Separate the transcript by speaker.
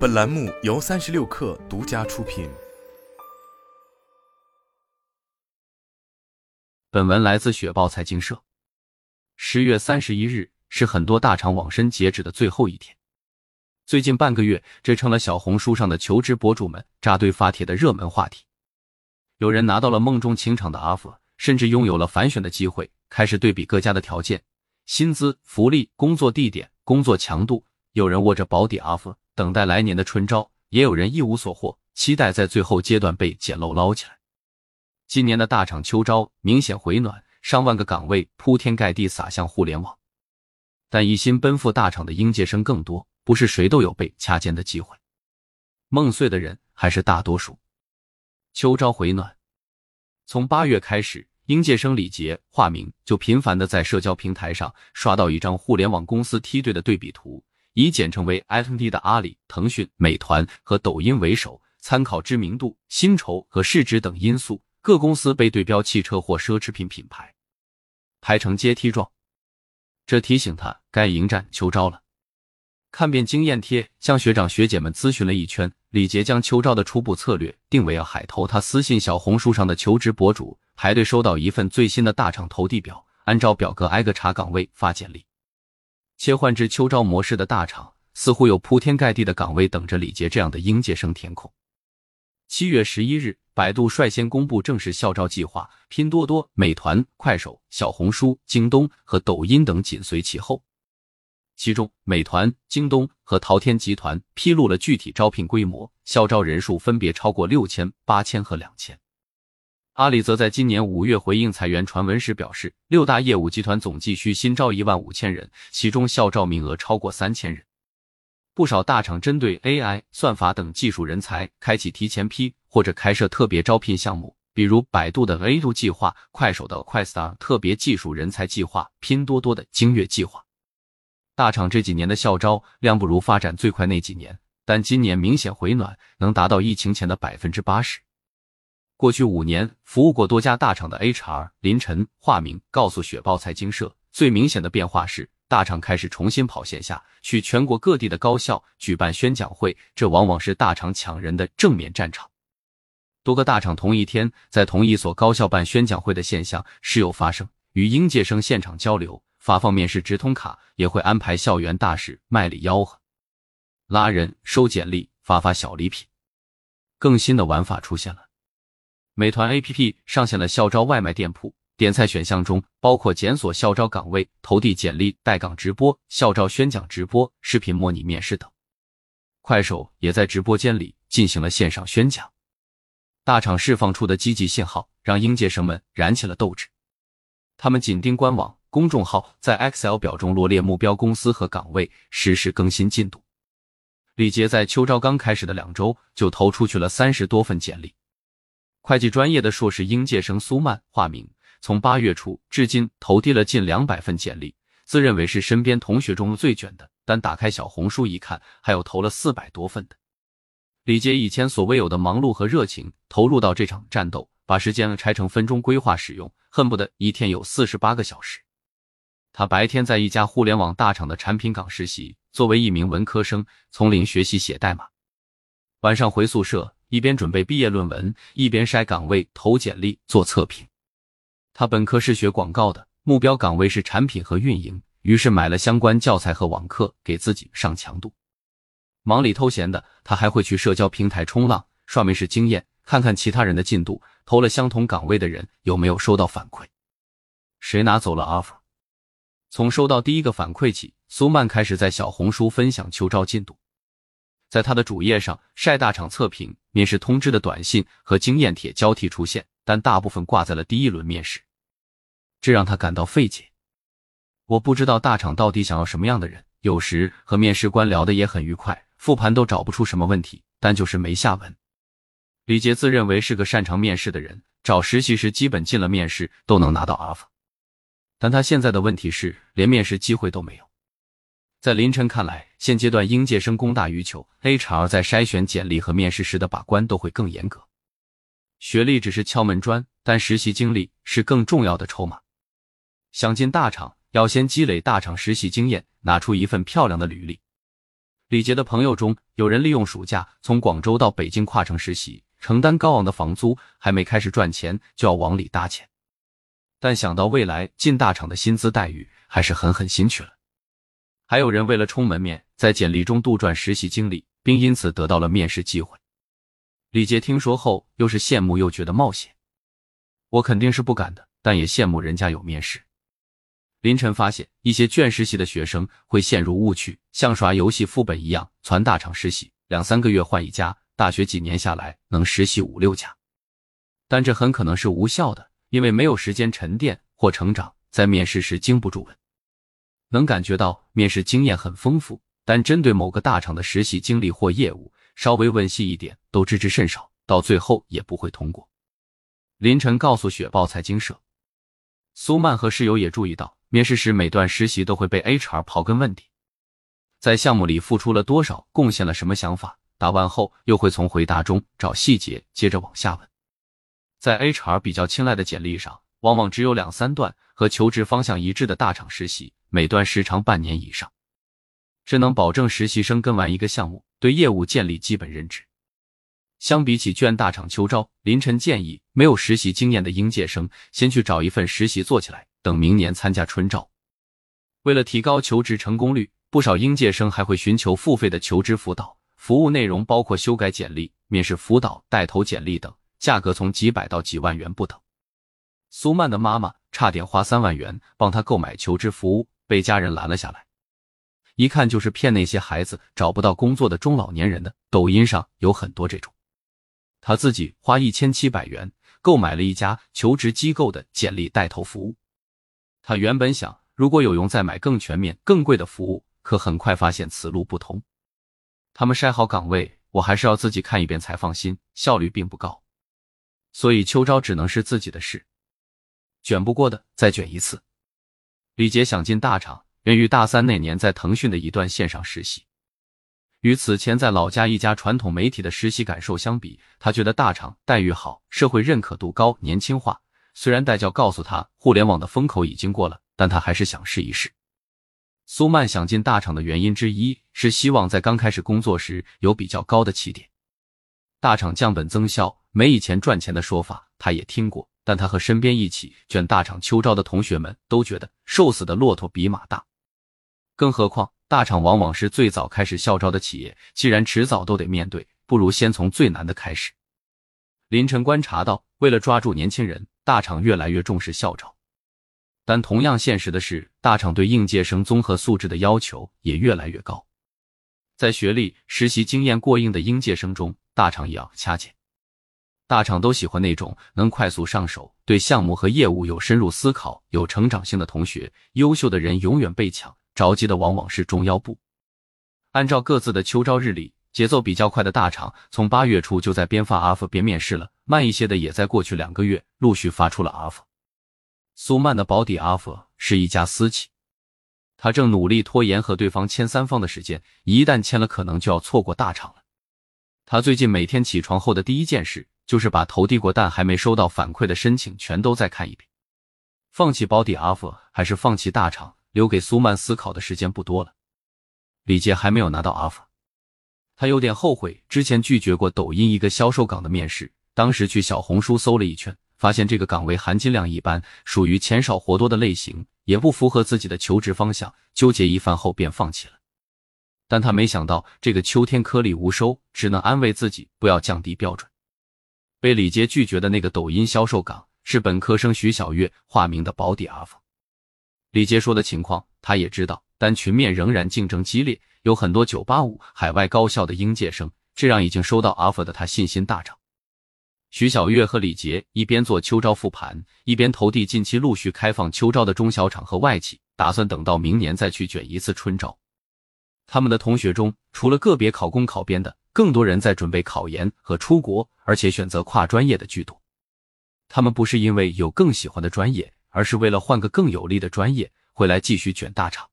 Speaker 1: 本栏目由三十六氪独家出品。
Speaker 2: 本文来自雪豹财经社。十月三十一日是很多大厂网申截止的最后一天。最近半个月，这成了小红书上的求职博主们扎堆发帖的热门话题。有人拿到了梦中情场的 offer，甚至拥有了反选的机会，开始对比各家的条件、薪资、福利、工作地点、工作强度。有人握着保底 offer，等待来年的春招；也有人一无所获，期待在最后阶段被捡漏捞起来。今年的大厂秋招明显回暖，上万个岗位铺天盖地撒向互联网，但一心奔赴大厂的应届生更多，不是谁都有被掐尖的机会。梦碎的人还是大多数。秋招回暖，从八月开始，应届生李杰（化名）就频繁的在社交平台上刷到一张互联网公司梯队的对比图。以简称为 FND 的阿里、腾讯、美团和抖音为首，参考知名度、薪酬和市值等因素，各公司被对标汽车或奢侈品品牌，排成阶梯状。这提醒他该迎战秋招了。看遍经验贴，向学长学姐们咨询了一圈，李杰将秋招的初步策略定为要海投。他私信小红书上的求职博主，排队收到一份最新的大厂投递表，按照表格挨个查岗位发简历。切换至秋招模式的大厂，似乎有铺天盖地的岗位等着李杰这样的应届生填空。七月十一日，百度率先公布正式校招计划，拼多多、美团、快手、小红书、京东和抖音等紧随其后。其中，美团、京东和淘天集团披露了具体招聘规模，校招人数分别超过六千、八千和两千。阿里则在今年五月回应裁员传闻时表示，六大业务集团总计需新招一万五千人，其中校招名额超过三千人。不少大厂针对 AI、算法等技术人才，开启提前批或者开设特别招聘项目，比如百度的 A 度计划、快手的快 star 特别技术人才计划、拼多多的精锐计划。大厂这几年的校招量不如发展最快那几年，但今年明显回暖，能达到疫情前的百分之八十。过去五年，服务过多家大厂的 HR 林晨（化名）告诉雪豹财经社，最明显的变化是，大厂开始重新跑线下，去全国各地的高校举办宣讲会，这往往是大厂抢人的正面战场。多个大厂同一天在同一所高校办宣讲会的现象时有发生，与应届生现场交流、发放面试直通卡，也会安排校园大使卖力吆喝、拉人、收简历、发发小礼品。更新的玩法出现了。美团 APP 上线了校招外卖店铺，点菜选项中包括检索校招岗位、投递简历、带岗直播、校招宣讲直播、视频模拟面试等。快手也在直播间里进行了线上宣讲。大厂释放出的积极信号，让应届生们燃起了斗志。他们紧盯官网、公众号，在 Excel 表中罗列目标公司和岗位，实时更新进度。李杰在秋招刚开始的两周就投出去了三十多份简历。会计专业的硕士应届生苏曼（化名）从八月初至今投递了近两百份简历，自认为是身边同学中最卷的。但打开小红书一看，还有投了四百多份的。李杰以前所未有的忙碌和热情投入到这场战斗，把时间拆成分钟规划使用，恨不得一天有四十八个小时。他白天在一家互联网大厂的产品岗实习，作为一名文科生，从零学习写代码，晚上回宿舍。一边准备毕业论文，一边筛岗位、投简历、做测评。他本科是学广告的，目标岗位是产品和运营，于是买了相关教材和网课，给自己上强度。忙里偷闲的，他还会去社交平台冲浪、刷面试经验，看看其他人的进度，投了相同岗位的人有没有收到反馈，谁拿走了 offer。从收到第一个反馈起，苏曼开始在小红书分享秋招进度。在他的主页上晒大厂测评、面试通知的短信和经验帖交替出现，但大部分挂在了第一轮面试，这让他感到费解。我不知道大厂到底想要什么样的人，有时和面试官聊的也很愉快，复盘都找不出什么问题，但就是没下文。李杰自认为是个擅长面试的人，找实习时基本进了面试都能拿到 offer，但他现在的问题是连面试机会都没有。在林晨看来，现阶段应届生供大于求，HR 在筛选简历和面试时的把关都会更严格。学历只是敲门砖，但实习经历是更重要的筹码。想进大厂，要先积累大厂实习经验，拿出一份漂亮的履历。李杰的朋友中，有人利用暑假从广州到北京跨城实习，承担高昂的房租，还没开始赚钱就要往里搭钱。但想到未来进大厂的薪资待遇，还是狠狠心去了。还有人为了充门面，在简历中杜撰实习经历，并因此得到了面试机会。李杰听说后，又是羡慕又觉得冒险。我肯定是不敢的，但也羡慕人家有面试。凌晨发现一些卷实习的学生会陷入误区，像耍游戏副本一样攒大厂实习，两三个月换一家，大学几年下来能实习五六家，但这很可能是无效的，因为没有时间沉淀或成长，在面试时经不住问。能感觉到面试经验很丰富，但针对某个大厂的实习经历或业务，稍微问细一点都知之甚少，到最后也不会通过。林晨告诉雪豹财经社，苏曼和室友也注意到。面试时，每段实习都会被 HR 刨根问底，在项目里付出了多少，贡献了什么想法。答完后，又会从回答中找细节，接着往下问。在 HR 比较青睐的简历上，往往只有两三段和求职方向一致的大厂实习，每段时长半年以上，这能保证实习生跟完一个项目，对业务建立基本认知。相比起卷大厂秋招，林晨建议没有实习经验的应届生先去找一份实习做起来。等明年参加春招。为了提高求职成功率，不少应届生还会寻求付费的求职辅导，服务内容包括修改简历、面试辅导、带投简历等，价格从几百到几万元不等。苏曼的妈妈差点花三万元帮她购买求职服务，被家人拦了下来。一看就是骗那些孩子找不到工作的中老年人的。抖音上有很多这种。他自己花一千七百元购买了一家求职机构的简历带投服务。他原本想，如果有用，再买更全面、更贵的服务。可很快发现此路不通。他们筛好岗位，我还是要自己看一遍才放心，效率并不高。所以秋招只能是自己的事，卷不过的再卷一次。李杰想进大厂，源于大三那年在腾讯的一段线上实习。与此前在老家一家传统媒体的实习感受相比，他觉得大厂待遇好，社会认可度高，年轻化。虽然代教告诉他互联网的风口已经过了，但他还是想试一试。苏曼想进大厂的原因之一是希望在刚开始工作时有比较高的起点。大厂降本增效没以前赚钱的说法，他也听过，但他和身边一起卷大厂秋招的同学们都觉得瘦死的骆驼比马大。更何况大厂往往是最早开始校招的企业，既然迟早都得面对，不如先从最难的开始。林晨观察到，为了抓住年轻人。大厂越来越重视校招，但同样现实的是，大厂对应届生综合素质的要求也越来越高。在学历、实习经验过硬的应届生中，大厂也要掐尖。大厂都喜欢那种能快速上手、对项目和业务有深入思考、有成长性的同学。优秀的人永远被抢，着急的往往是中腰部。按照各自的秋招日历。节奏比较快的大厂，从八月初就在边发 offer 边面试了；慢一些的，也在过去两个月陆续发出了 offer。苏曼的保底 offer 是一家私企，他正努力拖延和对方签三方的时间，一旦签了，可能就要错过大厂了。他最近每天起床后的第一件事，就是把投递过但还没收到反馈的申请全都再看一遍。放弃保底 offer 还是放弃大厂，留给苏曼思考的时间不多了。李杰还没有拿到 offer。他有点后悔之前拒绝过抖音一个销售岗的面试，当时去小红书搜了一圈，发现这个岗位含金量一般，属于钱少活多的类型，也不符合自己的求职方向，纠结一番后便放弃了。但他没想到这个秋天颗粒无收，只能安慰自己不要降低标准。被李杰拒绝的那个抖音销售岗是本科生徐小月化名的保底 offer。李杰说的情况他也知道，但群面仍然竞争激烈。有很多985海外高校的应届生，这让已经收到 offer 的他信心大涨。徐小月和李杰一边做秋招复盘，一边投递近期陆续开放秋招的中小厂和外企，打算等到明年再去卷一次春招。他们的同学中，除了个别考公考编的，更多人在准备考研和出国，而且选择跨专业的居多。他们不是因为有更喜欢的专业，而是为了换个更有利的专业回来继续卷大厂。